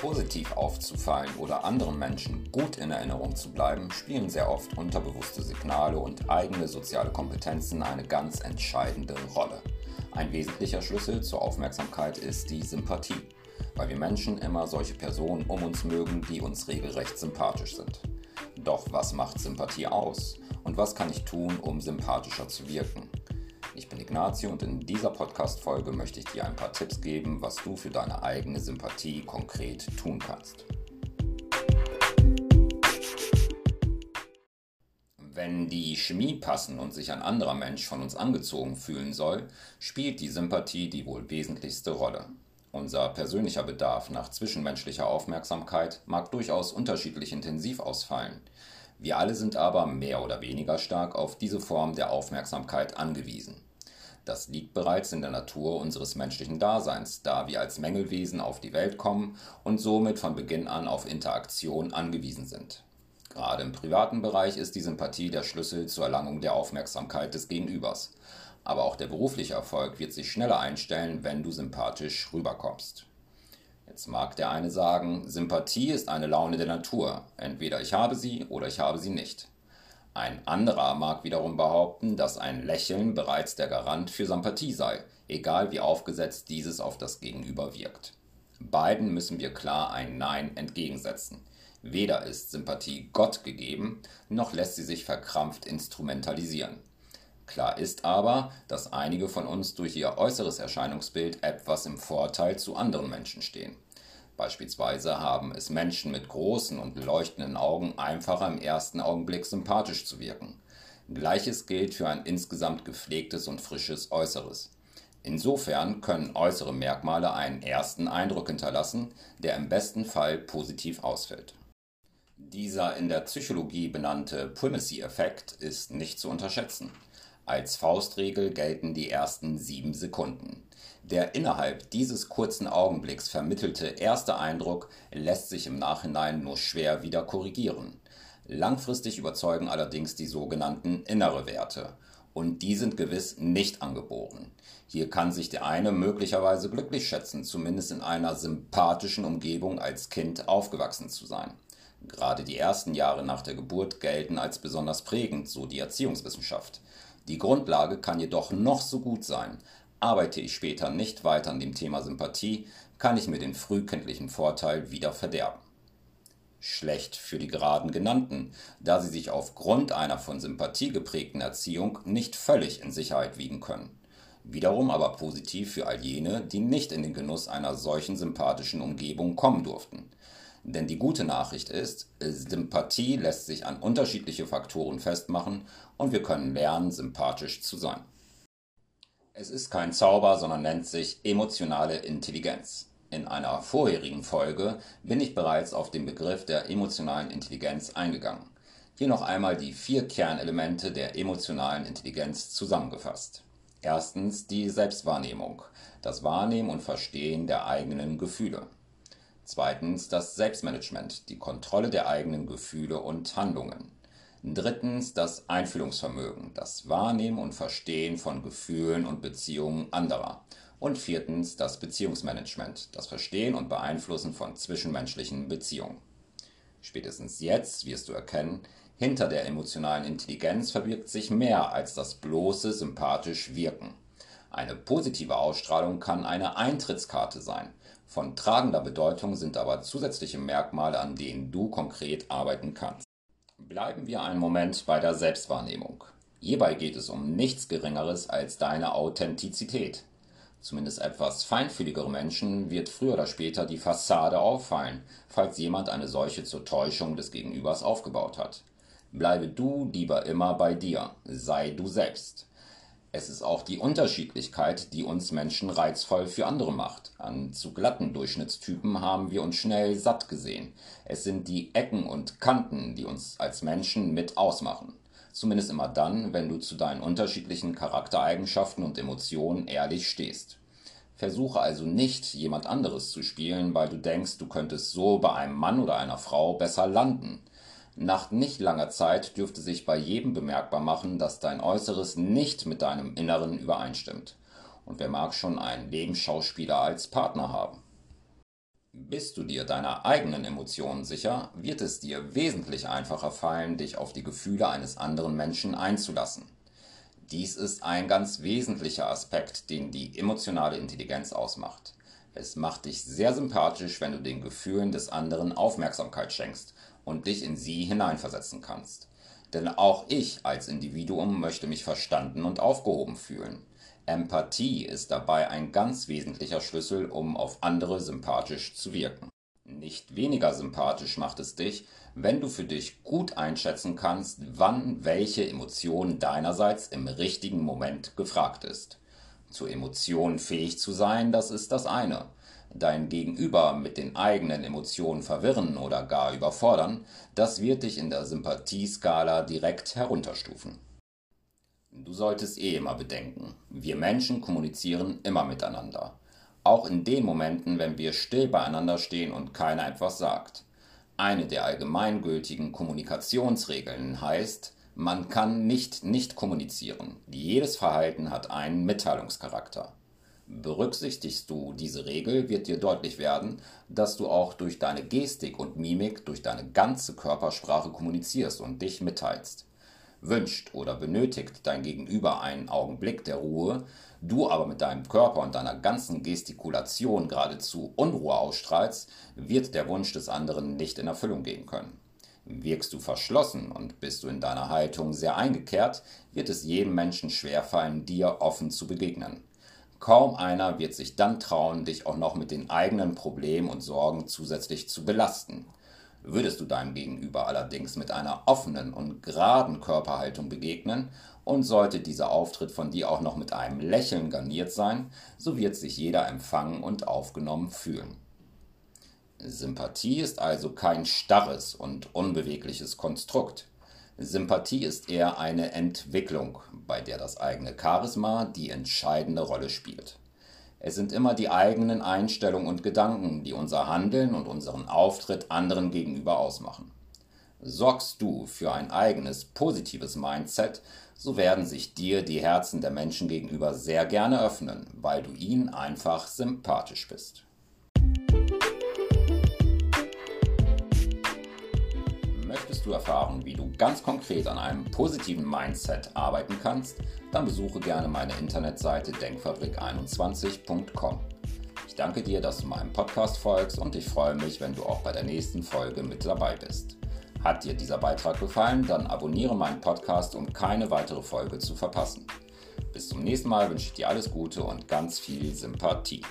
positiv aufzufallen oder anderen Menschen gut in Erinnerung zu bleiben, spielen sehr oft unterbewusste Signale und eigene soziale Kompetenzen eine ganz entscheidende Rolle. Ein wesentlicher Schlüssel zur Aufmerksamkeit ist die Sympathie, weil wir Menschen immer solche Personen um uns mögen, die uns regelrecht sympathisch sind. Doch was macht Sympathie aus? Und was kann ich tun, um sympathischer zu wirken? Ich bin Ignazio und in dieser Podcast-Folge möchte ich dir ein paar Tipps geben, was du für deine eigene Sympathie konkret tun kannst. Wenn die Chemie passen und sich ein anderer Mensch von uns angezogen fühlen soll, spielt die Sympathie die wohl wesentlichste Rolle. Unser persönlicher Bedarf nach zwischenmenschlicher Aufmerksamkeit mag durchaus unterschiedlich intensiv ausfallen. Wir alle sind aber mehr oder weniger stark auf diese Form der Aufmerksamkeit angewiesen. Das liegt bereits in der Natur unseres menschlichen Daseins, da wir als Mängelwesen auf die Welt kommen und somit von Beginn an auf Interaktion angewiesen sind. Gerade im privaten Bereich ist die Sympathie der Schlüssel zur Erlangung der Aufmerksamkeit des Gegenübers. Aber auch der berufliche Erfolg wird sich schneller einstellen, wenn du sympathisch rüberkommst. Jetzt mag der eine sagen, Sympathie ist eine Laune der Natur. Entweder ich habe sie oder ich habe sie nicht. Ein anderer mag wiederum behaupten, dass ein Lächeln bereits der Garant für Sympathie sei, egal wie aufgesetzt dieses auf das Gegenüber wirkt. Beiden müssen wir klar ein Nein entgegensetzen. Weder ist Sympathie Gott gegeben, noch lässt sie sich verkrampft instrumentalisieren. Klar ist aber, dass einige von uns durch ihr äußeres Erscheinungsbild etwas im Vorteil zu anderen Menschen stehen. Beispielsweise haben es Menschen mit großen und leuchtenden Augen einfacher im ersten Augenblick sympathisch zu wirken. Gleiches gilt für ein insgesamt gepflegtes und frisches Äußeres. Insofern können äußere Merkmale einen ersten Eindruck hinterlassen, der im besten Fall positiv ausfällt. Dieser in der Psychologie benannte Primacy-Effekt ist nicht zu unterschätzen. Als Faustregel gelten die ersten sieben Sekunden. Der innerhalb dieses kurzen Augenblicks vermittelte erste Eindruck lässt sich im Nachhinein nur schwer wieder korrigieren. Langfristig überzeugen allerdings die sogenannten innere Werte. Und die sind gewiss nicht angeboren. Hier kann sich der eine möglicherweise glücklich schätzen, zumindest in einer sympathischen Umgebung als Kind aufgewachsen zu sein. Gerade die ersten Jahre nach der Geburt gelten als besonders prägend, so die Erziehungswissenschaft. Die Grundlage kann jedoch noch so gut sein. Arbeite ich später nicht weiter an dem Thema Sympathie, kann ich mir den frühkindlichen Vorteil wieder verderben. Schlecht für die geraden genannten, da sie sich aufgrund einer von Sympathie geprägten Erziehung nicht völlig in Sicherheit wiegen können. Wiederum aber positiv für all jene, die nicht in den Genuss einer solchen sympathischen Umgebung kommen durften. Denn die gute Nachricht ist, Sympathie lässt sich an unterschiedliche Faktoren festmachen und wir können lernen, sympathisch zu sein. Es ist kein Zauber, sondern nennt sich emotionale Intelligenz. In einer vorherigen Folge bin ich bereits auf den Begriff der emotionalen Intelligenz eingegangen. Hier noch einmal die vier Kernelemente der emotionalen Intelligenz zusammengefasst. Erstens die Selbstwahrnehmung, das Wahrnehmen und Verstehen der eigenen Gefühle. Zweitens das Selbstmanagement, die Kontrolle der eigenen Gefühle und Handlungen. Drittens das Einfühlungsvermögen, das Wahrnehmen und Verstehen von Gefühlen und Beziehungen anderer. Und viertens das Beziehungsmanagement, das Verstehen und Beeinflussen von zwischenmenschlichen Beziehungen. Spätestens jetzt wirst du erkennen, hinter der emotionalen Intelligenz verbirgt sich mehr als das bloße sympathisch Wirken. Eine positive Ausstrahlung kann eine Eintrittskarte sein, von tragender Bedeutung sind aber zusätzliche Merkmale, an denen du konkret arbeiten kannst. Bleiben wir einen Moment bei der Selbstwahrnehmung. Hierbei geht es um nichts Geringeres als deine Authentizität. Zumindest etwas feinfühligere Menschen wird früher oder später die Fassade auffallen, falls jemand eine solche zur Täuschung des Gegenübers aufgebaut hat. Bleibe du lieber immer bei dir, sei du selbst. Es ist auch die Unterschiedlichkeit, die uns Menschen reizvoll für andere macht. An zu glatten Durchschnittstypen haben wir uns schnell satt gesehen. Es sind die Ecken und Kanten, die uns als Menschen mit ausmachen. Zumindest immer dann, wenn du zu deinen unterschiedlichen Charaktereigenschaften und Emotionen ehrlich stehst. Versuche also nicht, jemand anderes zu spielen, weil du denkst, du könntest so bei einem Mann oder einer Frau besser landen. Nach nicht langer Zeit dürfte sich bei jedem bemerkbar machen, dass dein Äußeres nicht mit deinem Inneren übereinstimmt. Und wer mag schon einen Lebensschauspieler als Partner haben? Bist du dir deiner eigenen Emotionen sicher, wird es dir wesentlich einfacher fallen, dich auf die Gefühle eines anderen Menschen einzulassen. Dies ist ein ganz wesentlicher Aspekt, den die emotionale Intelligenz ausmacht. Es macht dich sehr sympathisch, wenn du den Gefühlen des anderen Aufmerksamkeit schenkst und dich in sie hineinversetzen kannst. Denn auch ich als Individuum möchte mich verstanden und aufgehoben fühlen. Empathie ist dabei ein ganz wesentlicher Schlüssel, um auf andere sympathisch zu wirken. Nicht weniger sympathisch macht es dich, wenn du für dich gut einschätzen kannst, wann welche Emotion deinerseits im richtigen Moment gefragt ist. Zu Emotionen fähig zu sein, das ist das eine. Dein Gegenüber mit den eigenen Emotionen verwirren oder gar überfordern, das wird dich in der Sympathieskala direkt herunterstufen. Du solltest eh immer bedenken, wir Menschen kommunizieren immer miteinander. Auch in den Momenten, wenn wir still beieinander stehen und keiner etwas sagt. Eine der allgemeingültigen Kommunikationsregeln heißt, man kann nicht nicht kommunizieren. Jedes Verhalten hat einen Mitteilungscharakter. Berücksichtigst du diese Regel, wird dir deutlich werden, dass du auch durch deine Gestik und Mimik, durch deine ganze Körpersprache kommunizierst und dich mitteilst. Wünscht oder benötigt dein Gegenüber einen Augenblick der Ruhe, du aber mit deinem Körper und deiner ganzen Gestikulation geradezu Unruhe ausstrahlst, wird der Wunsch des anderen nicht in Erfüllung gehen können. Wirkst du verschlossen und bist du in deiner Haltung sehr eingekehrt, wird es jedem Menschen schwerfallen, dir offen zu begegnen. Kaum einer wird sich dann trauen, dich auch noch mit den eigenen Problemen und Sorgen zusätzlich zu belasten. Würdest du deinem Gegenüber allerdings mit einer offenen und geraden Körperhaltung begegnen und sollte dieser Auftritt von dir auch noch mit einem Lächeln garniert sein, so wird sich jeder empfangen und aufgenommen fühlen. Sympathie ist also kein starres und unbewegliches Konstrukt. Sympathie ist eher eine Entwicklung, bei der das eigene Charisma die entscheidende Rolle spielt. Es sind immer die eigenen Einstellungen und Gedanken, die unser Handeln und unseren Auftritt anderen gegenüber ausmachen. Sorgst du für ein eigenes positives Mindset, so werden sich dir die Herzen der Menschen gegenüber sehr gerne öffnen, weil du ihnen einfach sympathisch bist. Möchtest du erfahren, wie du ganz konkret an einem positiven Mindset arbeiten kannst, dann besuche gerne meine Internetseite denkfabrik21.com. Ich danke dir, dass du meinem Podcast folgst und ich freue mich, wenn du auch bei der nächsten Folge mit dabei bist. Hat dir dieser Beitrag gefallen, dann abonniere meinen Podcast, um keine weitere Folge zu verpassen. Bis zum nächsten Mal wünsche ich dir alles Gute und ganz viel Sympathie.